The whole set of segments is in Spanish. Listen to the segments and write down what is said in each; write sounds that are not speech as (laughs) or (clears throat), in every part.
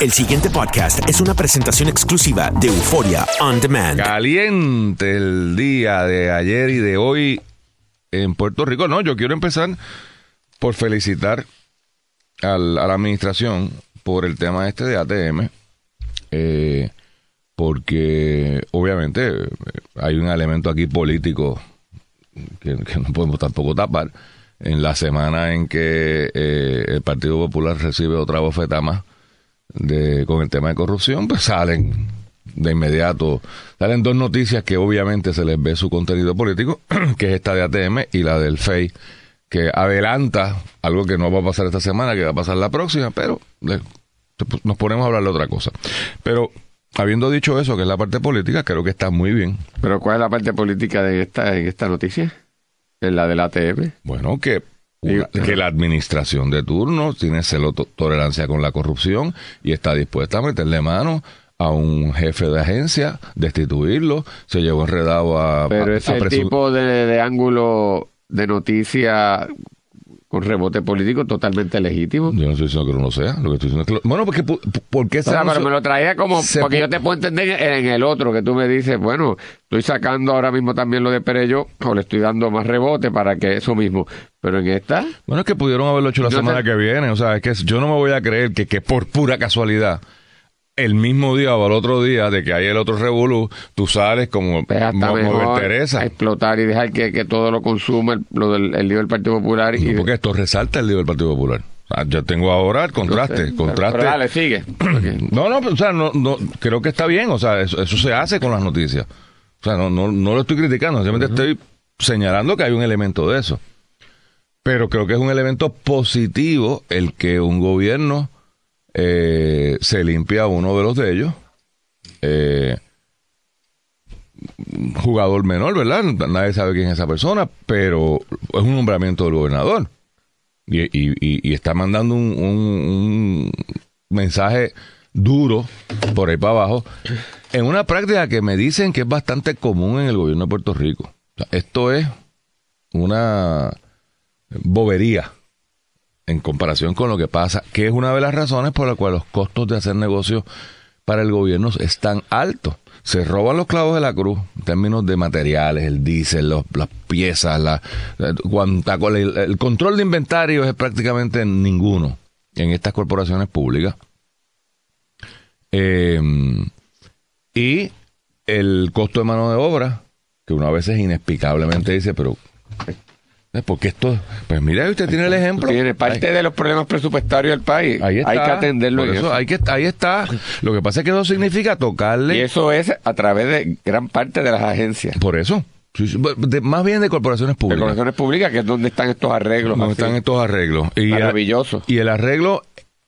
El siguiente podcast es una presentación exclusiva de Euforia On Demand. Caliente el día de ayer y de hoy en Puerto Rico. No, yo quiero empezar por felicitar al- a la administración por el tema este de ATM. eh, porque obviamente eh, hay un elemento aquí político que, no podemos tampoco tapar. En la semana en que eh, el Partido Popular recibe otra bofeta más de, con el tema de corrupción, pues salen de inmediato, salen dos noticias que obviamente se les ve su contenido político, (clears throat) que es esta de ATM y la del FEI, que adelanta algo que no va a pasar esta semana, que va a pasar la próxima, pero le- nos ponemos a hablar de otra cosa. Pero habiendo dicho eso, que es la parte política, creo que está muy bien. Pero ¿cuál es la parte política de esta, en esta noticia? En la del ATM. Bueno, que, una- que la administración de turno tiene celo to- tolerancia con la corrupción y está dispuesta a meterle mano a un jefe de agencia, destituirlo, se llevó enredado a... Pero a- ese a tipo de, de ángulo de noticia con rebote político totalmente legítimo. Yo no estoy diciendo que no lo sea, lo que estoy diciendo es que... lo- bueno, porque ¿por qué O sea, se- pero me lo traía como porque yo te puedo entender en el otro que tú me dices, bueno, estoy sacando ahora mismo también lo de Perello o le estoy dando más rebote para que eso mismo. Pero en esta, Bueno, es que pudieron haberlo hecho la Yo semana te- que viene. O sea, es que yo no me voy a creer que, que por pura casualidad, el mismo día o el otro día de que hay el otro revolú, tú sales como pues mejor Teresa. a explotar y dejar que, que todo lo consuma el, lo del el lío del Partido Popular. y No, porque esto resalta el lío del Partido Popular. O sea, yo tengo ahora el contraste, contraste. pero dale, sigue. (clears throat) No, no, o sea, no, no, creo que está bien, o sea, eso, eso se hace con las noticias. O sea, no, no, no lo estoy criticando, simplemente estoy señalando que hay un elemento de eso. Pero creo que es un elemento positivo el que un gobierno eh, se limpia uno de los de ellos. Eh, jugador menor, ¿verdad? Nadie sabe quién es esa persona, pero es un nombramiento del gobernador. Y, está mandando un, mensaje duro por ahí para abajo en una práctica que me dicen que es bastante común en el gobierno de Puerto Rico. Esto es una bobería en comparación con lo que pasa, que es una de las razones por las cuales los costos de hacer negocios para el gobierno están altos. Se roban los clavos de la cruz en términos de materiales, el diésel, las piezas, la, la- el, control de inventario es prácticamente ninguno en estas corporaciones públicas. Eh, y el costo de mano de obra, que uno a veces inexplicablemente dice, pero ¿eh, ¿por qué esto? Pues mira, usted tiene el ejemplo. Tiene parte de los problemas presupuestarios del país. Ahí está. Hay que atenderlo eso, eso. Hay que, ahí está. Lo que pasa es que eso significa tocarle. Y eso es a través de gran parte de las agencias. Por eso. De- más bien de corporaciones De públicas. corporaciones públicas, que es donde están estos arreglos. donde así. están estos arreglos. Y, Maravilloso. Y el arreglo,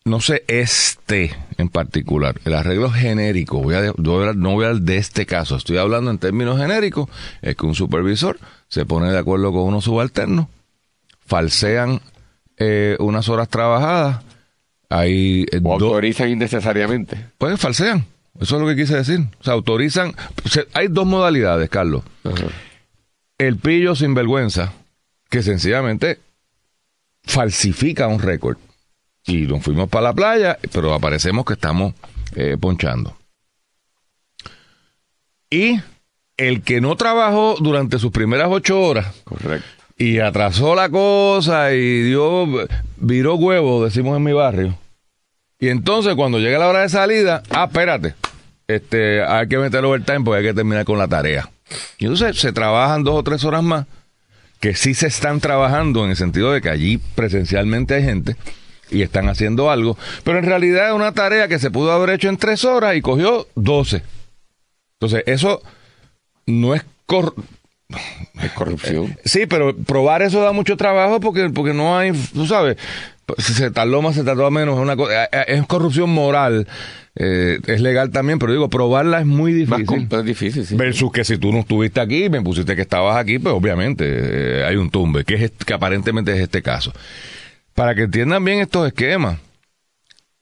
no sé, este en particular, el arreglo genérico, voy a, de- no voy a hablar de este caso, estoy hablando en términos genéricos, es que un supervisor se pone de acuerdo con unos subalternos, falsean eh, unas horas trabajadas, hay eh, O autorizan innecesariamente. pues falsean, eso es lo que quise decir, o sea, autorizan, se- hay dos modalidades, Carlos, el pillo sinvergüenza, que sencillamente falsifica un récord. Y nos fuimos para la playa, pero aparecemos que estamos eh, ponchando. Y el que no trabajó durante sus primeras ocho horas Correcto. y atrasó la cosa y dio, viró huevo, decimos en mi barrio. Y entonces cuando llega la hora de salida, ah, espérate, este, hay que meter overtime porque hay que terminar con la tarea. Y entonces se trabajan dos o tres horas más, que sí se están trabajando en el sentido de que allí presencialmente hay gente y están haciendo algo, pero en realidad es una tarea que se pudo haber hecho en tres horas y cogió doce. Entonces, eso no es cor- Es corrupción. Sí, pero probar eso da mucho trabajo porque, porque no hay, tú sabes, si se tardó más, se tardó menos, es, una, eh, eh, es corrupción moral, eh, es legal también, pero digo, probarla es muy Más difícil. es difícil, sí. Versus que si tú no estuviste aquí, me pusiste que estabas aquí, pues obviamente eh, hay un tumbe, que, es, que aparentemente es este caso. Para que entiendan bien estos esquemas,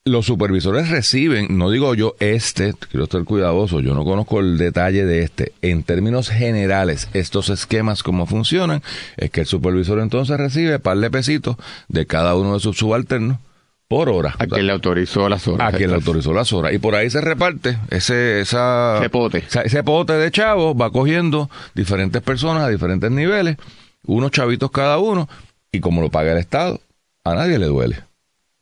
los supervisores reciben, no digo yo este, quiero estar cuidadoso, yo no conozco el detalle de este. En términos generales, estos esquemas, cómo funcionan, es que el supervisor entonces recibe par de pesitos de cada uno de sus subalternos por hora. A quien le autorizó las horas. A quien le autorizó las horas. Y por ahí se reparte ese, esa, Ese pote. ese pote de chavos, va cogiendo diferentes personas a diferentes niveles, unos chavitos cada uno, y como lo paga el Estado, a nadie le duele.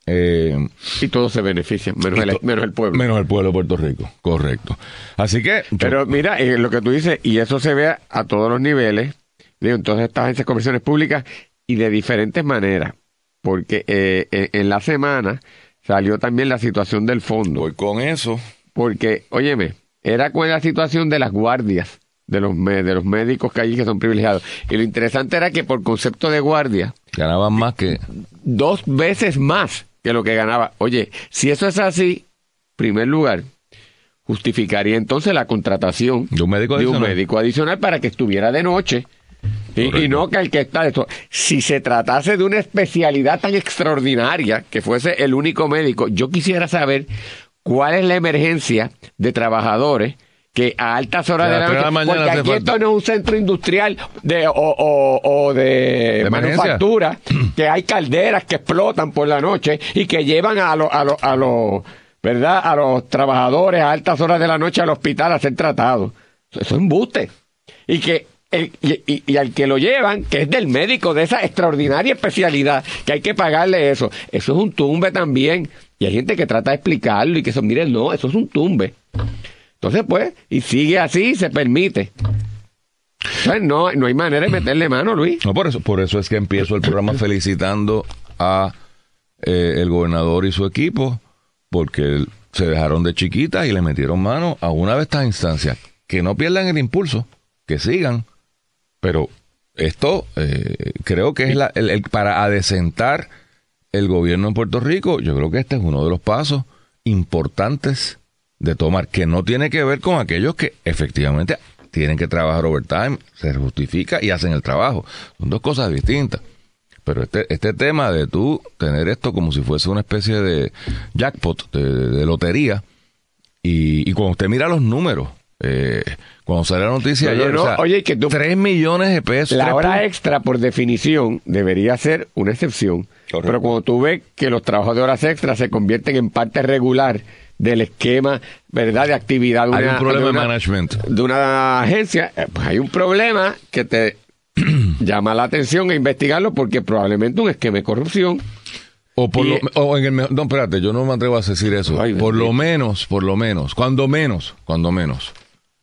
Eh, Y todos se benefician, menos, el, to- menos el pueblo. Menos el pueblo de Puerto Rico, correcto. Así que... yo- Pero mira, eh, lo que tú dices, y eso se ve a todos los niveles, digo, en todas estas agencias comisiones públicas y de diferentes maneras, porque eh, en la semana salió también la situación del fondo, voy con eso. porque, óyeme, era con la situación de las guardias, de los, de los médicos que allí que son privilegiados. Y lo interesante era que por concepto de guardia, Ganaban más que... dos veces más que lo que ganaba. Oye, si eso es así, primer lugar, justificaría entonces la contratación De un médico de un adicional. médico adicional para que estuviera de noche. Y, y no que el que está de esto. Si se tratase de una especialidad tan extraordinaria que fuese el único médico, yo quisiera saber cuál es la emergencia de trabajadores que a altas horas de la de noche, la mañana porque aquí falta. esto no es un centro industrial de, o, o- o de, ¿De manufactura, (clears throat) que hay calderas que explotan por la noche y que llevan a los, a los, a los, ¿verdad? A los trabajadores a altas horas de la noche al hospital a ser tratados. Eso es embuste. Y que el- y, y- y al que lo llevan, que es del médico de esa extraordinaria especialidad, que hay que pagarle eso. Eso es un tumbe también. Y hay gente que trata de explicarlo y que eso, miren, no, eso es un tumbe. Entonces, pues, y sigue así, se permite. Pues no, no hay manera de meterle mano, Luis. No, por eso, por eso es que empiezo el programa (laughs) felicitando a eh, el gobernador y su equipo, porque se dejaron de chiquitas y le metieron mano a una de estas instancias. Que no pierdan el impulso, que sigan, pero esto eh, creo que es la, el, el- para adecentar el gobierno en Puerto Rico. Yo creo que este es uno de los pasos importantes de tomar, que no tiene que ver con aquellos que efectivamente tienen que trabajar overtime, se justifica y hacen el trabajo. Son dos cosas distintas. Pero este, este tema de tú tener esto como si fuese una especie de jackpot, de, de lotería, y, y cuando usted mira los números, eh, cuando sale la noticia No, no, ayer, no, o sea, oye, que tú- 3 millones de pesos. La hora extra, por definición, debería ser una excepción. Correcto. Pero cuando tú ves que los trabajos de horas extras se convierten en parte regular del esquema, ¿verdad?, de actividad de Hay una, un problema de de una- management. de una agencia, eh, pues hay un problema que te (clears throat) llama la atención e investigarlo porque probablemente un esquema de corrupción. O por Y- lo, o en el no, espérate, yo no me atrevo a decir eso. Ay, por lo menos, por lo menos, cuando menos, cuando menos.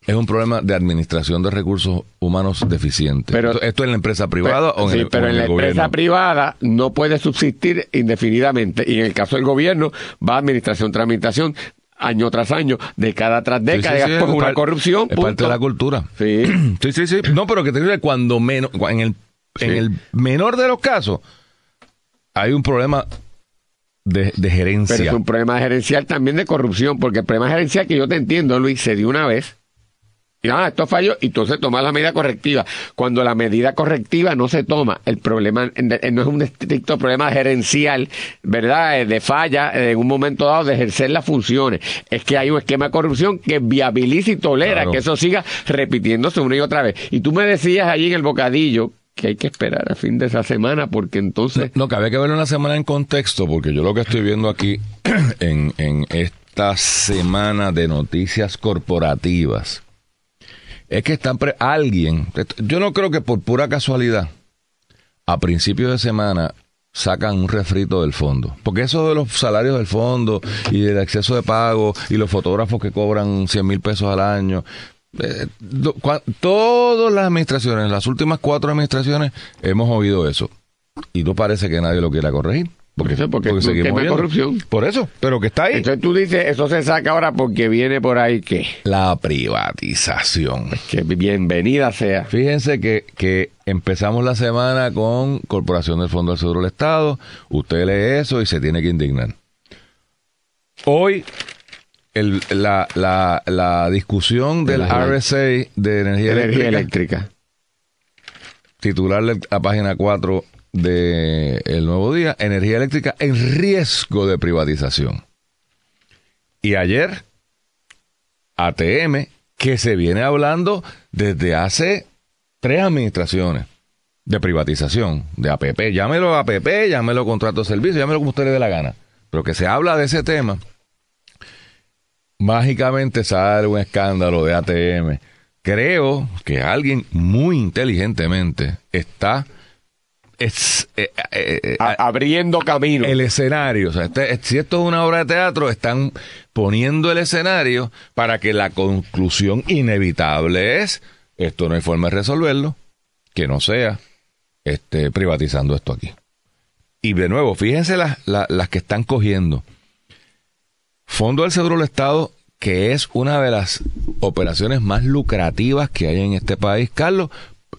Es un problema de administración de recursos humanos deficiente. Pero- esto, esto en la empresa privada o en sí, el, pero en, en la empresa privada no puede subsistir indefinidamente. Y en el caso del gobierno, va administración tras administración, año tras año, década tras Sí, sí, década, sí, pues es una par- corrupción. Es parte de la cultura. Sí. (clears throat) Sí, sí, sí. No, pero que te digo que cuando menos, en el, en Sí. el menor de los casos, hay un problema de, de gerencia. Pero es un problema gerencial también de corrupción, porque el problema gerencial que yo te entiendo, Luis, se dio una vez. Y ah, esto falló, y entonces toma la medida correctiva. Cuando la medida correctiva no se toma, el problema no es un estricto problema gerencial, ¿verdad? Eh, De falla en un momento dado de ejercer las funciones. Es que hay un esquema de corrupción que viabiliza y tolera Claro. que eso siga repitiéndose una y otra vez. Y tú me decías allí en el bocadillo que hay que esperar a fin de esa semana, porque entonces. No, que había que verlo una semana en contexto, porque yo lo que estoy viendo aquí (clears throat) en, en esta semana de noticias corporativas es que están pre- alguien, yo no creo que por pura casualidad, a principios de semana sacan un refrito del fondo. Porque eso de los salarios del fondo y del exceso de pago y los fotógrafos que cobran 100 mil pesos al año. eh, todas las administraciones, las últimas cuatro administraciones, hemos oído eso. Y no parece que nadie lo quiera corregir. Porque, Por eso, porque es tema de corrupción. Por eso, pero que está ahí. Entonces tú dices, eso se saca ahora porque viene por ahí que, La privatización. que bienvenida sea. Fíjense que, que empezamos la semana con Corporación del Fondo del Seguro del Estado. Usted lee eso y se tiene que indignar. Hoy, el- la, la- la discusión del la- RSA de energía, Energía eléctrica, eléctrica. titular de la página 4 de El Nuevo Día, energía eléctrica en riesgo de privatización. Y ayer, ATM, que se viene hablando desde hace tres administraciones de privatización, de APP. Llámelo APP, llámelo contrato de servicio, llámelo como usted le dé la gana. pero que se habla de ese tema, mágicamente sale un escándalo de ATM. Creo que alguien muy inteligentemente está es, eh, eh, eh, A- abriendo camino. el escenario. O sea, este- si esto es una obra de teatro, están poniendo el escenario para que la conclusión inevitable es, esto no hay forma de resolverlo, que no sea este, privatizando esto aquí. Y de nuevo, fíjense las, la- las que están cogiendo. Fondo del Seguro del Estado, que es una de las operaciones más lucrativas que hay en este país, Carlos.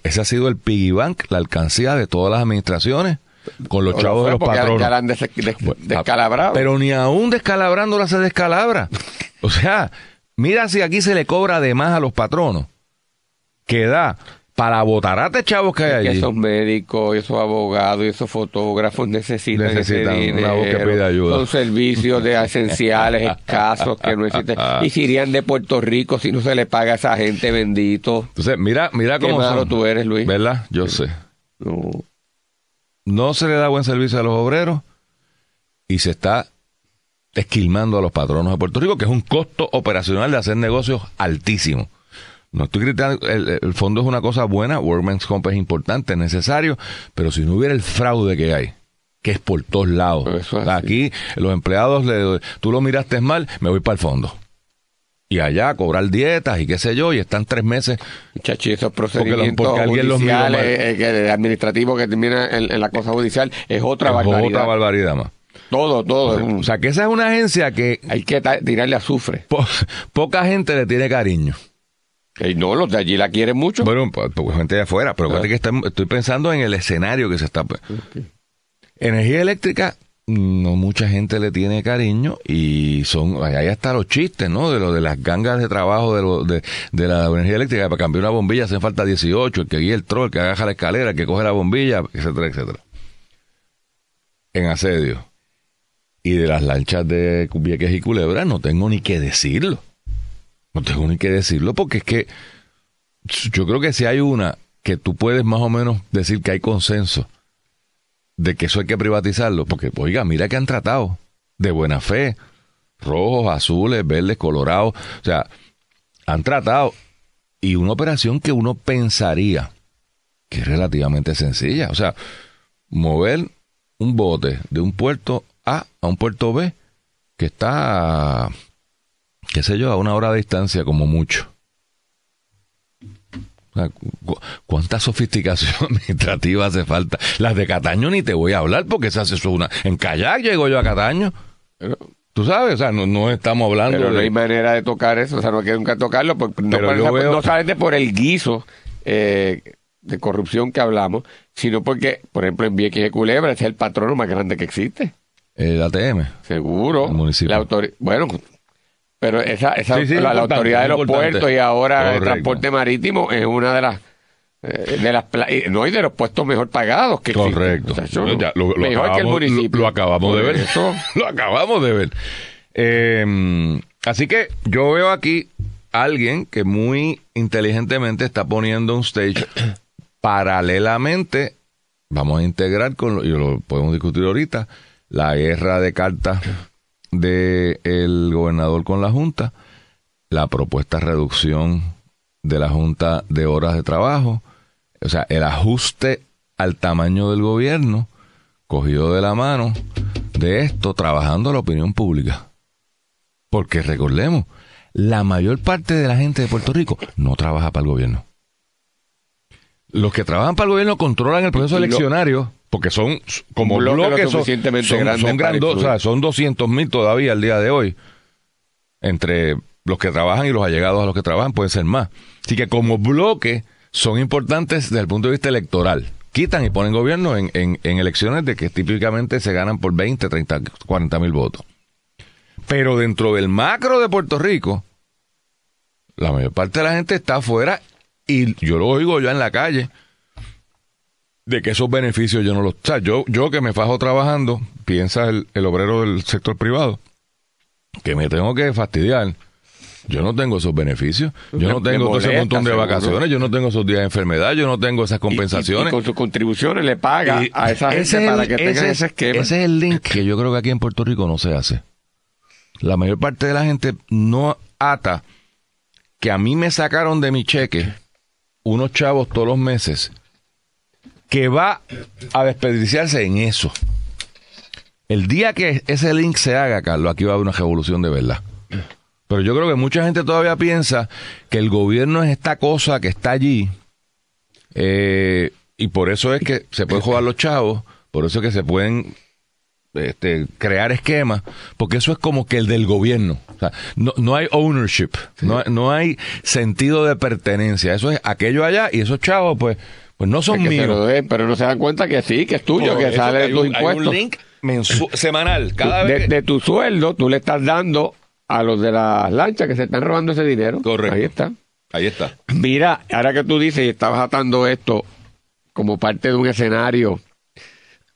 Ese ha sido el piggy bank, la alcancía de todas las administraciones con los chavos de los ya- patronos. Ya la han des- des- descalabrado. Pero ni aún descalabrándola se descalabra. O sea, mira si aquí se le cobra de más a los patronos que da para botarate chavos que hay allí. esos médicos, esos abogados y esos fotógrafos necesitan, Necesitan ese una voz que dinero. pide ayuda. Son servicios de esenciales escasos que no existen. Y si irían de Puerto Rico si no se le paga a esa gente bendito. Entonces, mira, mira Qué cómo malo son. tú eres, Luis. ¿Verdad? Yo sé. No. No se le da buen servicio a los obreros y se está esquilmando a los patronos de Puerto Rico, que es un costo operacional de hacer negocios altísimo. No estoy criticando, el, el fondo es una cosa buena, Workman's Comp es importante, es necesario, pero si no hubiera el fraude que hay, que es por todos lados. Eso es Aquí los empleados, le- tú lo miraste mal, me voy para el fondo. Y allá a cobrar dietas y qué sé yo, y están tres meses. Muchachos, esos los- procedimientos porque alguien los miró judiciales, mal. eh, que- administrativos que terminan en, en la cosa judicial, es otra es barbaridad. otra barbaridad más. todo, todo. O sea, que esa es una agencia que hay que tirarle azufre. po- poca gente le tiene cariño. No, los de allí la quieren mucho. Bueno, pues, pues, gente de afuera, pero Ah. que estamos- estoy pensando en el escenario que se está. Energía eléctrica, no mucha gente le tiene cariño y son, ahí hasta los chistes, ¿no? De lo de las gangas de trabajo de, lo, de, de la energía eléctrica, para cambiar una bombilla hacen falta 18, el que guía el troll, el que agaja la escalera, el que coge la bombilla, etcétera, etcétera. En asedio. Y de las lanchas de Vieques y Culebra no tengo ni que decirlo. No tengo ni que decirlo porque es que yo creo que si hay una que tú puedes más o menos decir que hay consenso de que eso hay que privatizarlo, porque oiga, mira que han tratado de buena fe, rojos, azules, verdes, colorados, o sea, han tratado y una operación que uno pensaría que es relativamente sencilla, o sea, mover un bote de un puerto A a un puerto B que está, qué sé yo, a una hora de distancia como mucho. ¿Cuánta (laughs) sofisticación administrativa hace falta? Las de Cataño ni te voy a hablar porque se hace eso una... En kayak llego yo a Cataño. Pero- Tú sabes, o sea, no, no estamos hablando Pero no de... hay manera de tocar eso, o sea, no hay que nunca tocarlo, porque no, por esa- veo- no solamente por el guiso eh, de corrupción que hablamos, sino porque, por ejemplo, en Vieques de Culebra ese es el patrono más grande que existe, El ATM. seguro. El municipio. La bueno, pero esa, esa Sí, sí, la, autoridad de los puertos y ahora el transporte marítimo es una de las eh, de las no y de los puestos mejor pagados que. Correcto. O sea, eso Ya, lo, lo mejor que el acabamos, municipio. lo- (laughs) lo acabamos de ver. eso, lo acabamos de ver. Eh, así que yo veo aquí alguien que muy inteligentemente está poniendo un stage (coughs) paralelamente. Vamos a integrar con lo, y lo podemos discutir ahorita la guerra de cartas del gobernador con la junta, la propuesta reducción de la junta de horas de trabajo, o sea, el ajuste al tamaño del gobierno, cogido de la mano de esto, trabajando la opinión pública. Porque recordemos, la mayor parte de la gente de Puerto Rico no trabaja para el gobierno. Los que trabajan para el gobierno controlan el proceso eleccionario, porque son como bloques, son, suficientemente son, grande son grandos, o influir. sea, son 200 mil todavía al día de hoy. Entre los que trabajan y los allegados a los que trabajan pueden ser más. Así que como bloque son importantes desde el punto de vista electoral. Quitan y ponen gobierno en, en- en elecciones de que típicamente se ganan por 20, 30, 40 mil votos. Pero dentro del macro de Puerto Rico, la mayor parte de la gente está afuera y yo lo oigo yo en la calle de que esos beneficios yo no los... O sea, yo, yo que me fajo trabajando, piensa el, el obrero del sector privado, que me tengo que fastidiar. Yo no tengo esos beneficios. Yo no tengo todo ese montón de seguro. vacaciones. Yo no tengo esos días de enfermedad. Yo no tengo esas Y- y- compensaciones. Y, con sus contribuciones le paga Y a esa gente para el- que tengan ese, ese esquema. ese es el link que yo creo que aquí en Puerto Rico no se hace. La mayor parte de la gente no ata que a mí me sacaron de mi cheque unos chavos todos los meses que va a desperdiciarse en eso. El día que ese link se haga, Carlos, aquí va a haber una revolución de verdad. Pero yo creo que mucha gente todavía piensa que el gobierno es esta cosa que está allí eh, y por eso es que se pueden jugar los chavos, por eso es que se pueden este, crear esquemas, porque eso es como que el del gobierno. O sea, no, no hay ownership, no, no hay sentido de pertenencia. Eso es aquello allá y esos chavos, pues, pues no son que míos. den, pero no se dan cuenta que sí, que es tuyo, Por que sale de tus un- hay impuestos. un link (clears throat) semanal. Cada de, vez que- de tu sueldo, tú le estás dando a los de las lanchas que se están robando ese dinero. Correcto. Ahí está. Ahí está. Mira, ahora que tú dices y estabas atando esto como parte de un escenario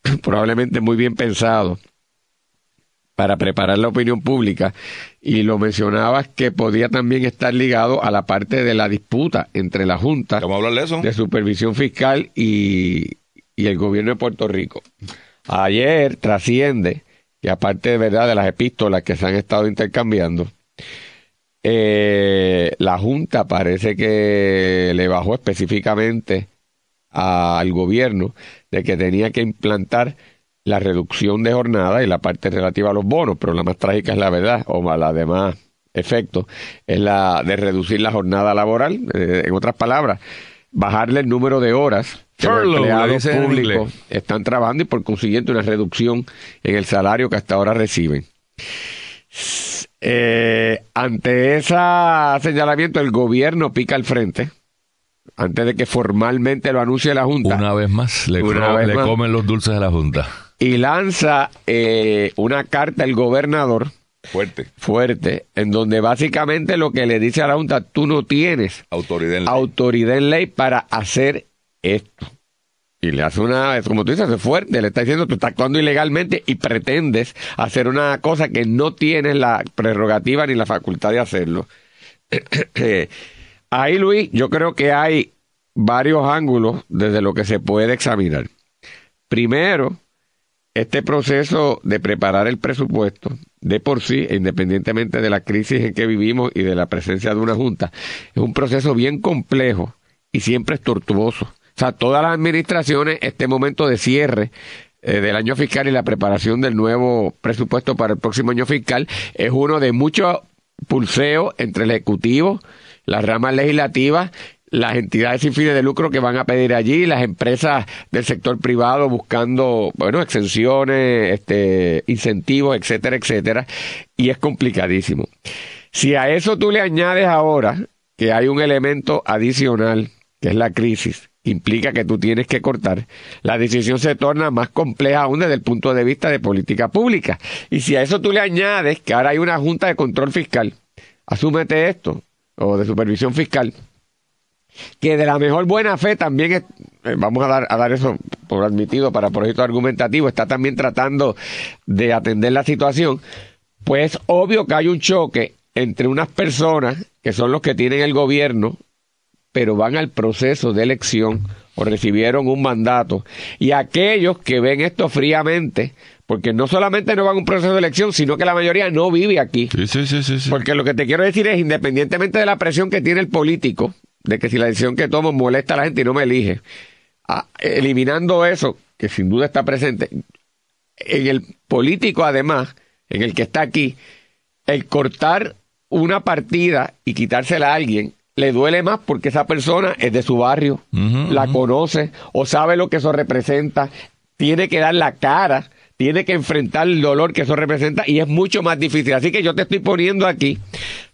(clears throat) probablemente muy bien pensado para preparar la opinión pública y lo mencionabas que podía también estar ligado a la parte de la disputa entre la Junta de eso. de Supervisión Fiscal y, y el gobierno de Puerto Rico. Ayer trasciende que aparte de verdad de las epístolas que se han estado intercambiando, eh, la Junta parece que le bajó específicamente al gobierno de que tenía que implantar la reducción de jornada y la parte relativa a los bonos, pero la más trágica es la verdad, o la de más efecto, es la de reducir la jornada laboral, eh, en otras palabras, bajarle el número de horas que los Furlough, empleados públicos están trabajando y por consiguiente una reducción en el salario que hasta ahora reciben. Eh, ante ese señalamiento, el gobierno pica al frente, antes de que formalmente lo anuncie la Junta, Una vez más, le, Una co- vez le más. comen los dulces a la Junta. Y lanza eh, una carta al gobernador Fuerte. fuerte, en donde básicamente lo que le dice a la Junta, tú no tienes Autoridad en ley. autoridad en ley para hacer esto. Y le hace una, es como tú dices, es fuerte, le está diciendo, tú estás actuando ilegalmente y pretendes hacer una cosa que no tienes la prerrogativa ni la facultad de hacerlo. (coughs) Ahí, Luis, yo creo que hay varios ángulos desde lo que se puede examinar. Primero, este proceso de preparar el presupuesto, de por sí, independientemente de la crisis en que vivimos y de la presencia de una junta, es un proceso bien complejo y siempre es tortuoso. O sea, todas las administraciones, este momento de cierre eh, del año fiscal y la preparación del nuevo presupuesto para el próximo año fiscal es uno de muchos pulseos entre el Ejecutivo, las ramas legislativas las entidades sin fines de lucro que van a pedir allí, las empresas del sector privado buscando, bueno, exenciones, este, incentivos, etcétera, etcétera, y es complicadísimo. Si a eso tú le añades ahora que hay un elemento adicional, que es la crisis, que implica que tú tienes que cortar, la decisión se torna más compleja aún desde el punto de vista de política pública. Y si a eso tú le añades que ahora hay una junta de control fiscal, asúmete esto, o de supervisión fiscal, que de la mejor buena fe también es, eh, vamos a dar, a dar eso por admitido para proyecto argumentativo, está también tratando de atender la situación, pues obvio que hay un choque entre unas personas que son los que tienen el gobierno, pero van al proceso de elección o recibieron un mandato, y aquellos que ven esto fríamente, porque no solamente no van a un proceso de elección, sino que la mayoría no vive aquí. Sí, sí, sí, sí. sí. Porque lo que te quiero decir es, independientemente de la presión que tiene el político, de que si la decisión que tomo molesta a la gente y no me elige, ah, eliminando eso, que sin duda está presente, en el político además, en el que está aquí, el cortar una partida y quitársela a alguien, le duele más porque esa persona es de su barrio, la conoce o sabe lo que eso representa, tiene que dar la cara, tiene que enfrentar el dolor que eso representa y es mucho más difícil. Así que yo te estoy poniendo aquí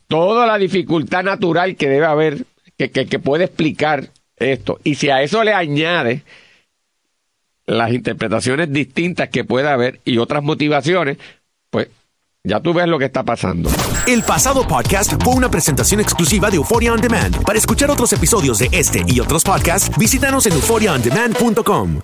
toda la dificultad natural que debe haber, que, puede explicar esto. Y si a eso le añade las interpretaciones distintas que puede haber y otras motivaciones, pues ya tú ves lo que está pasando. El pasado podcast fue una presentación exclusiva de Euphoria On Demand. Para escuchar otros episodios de este y otros podcasts, visítanos en euphoriaondemand.com.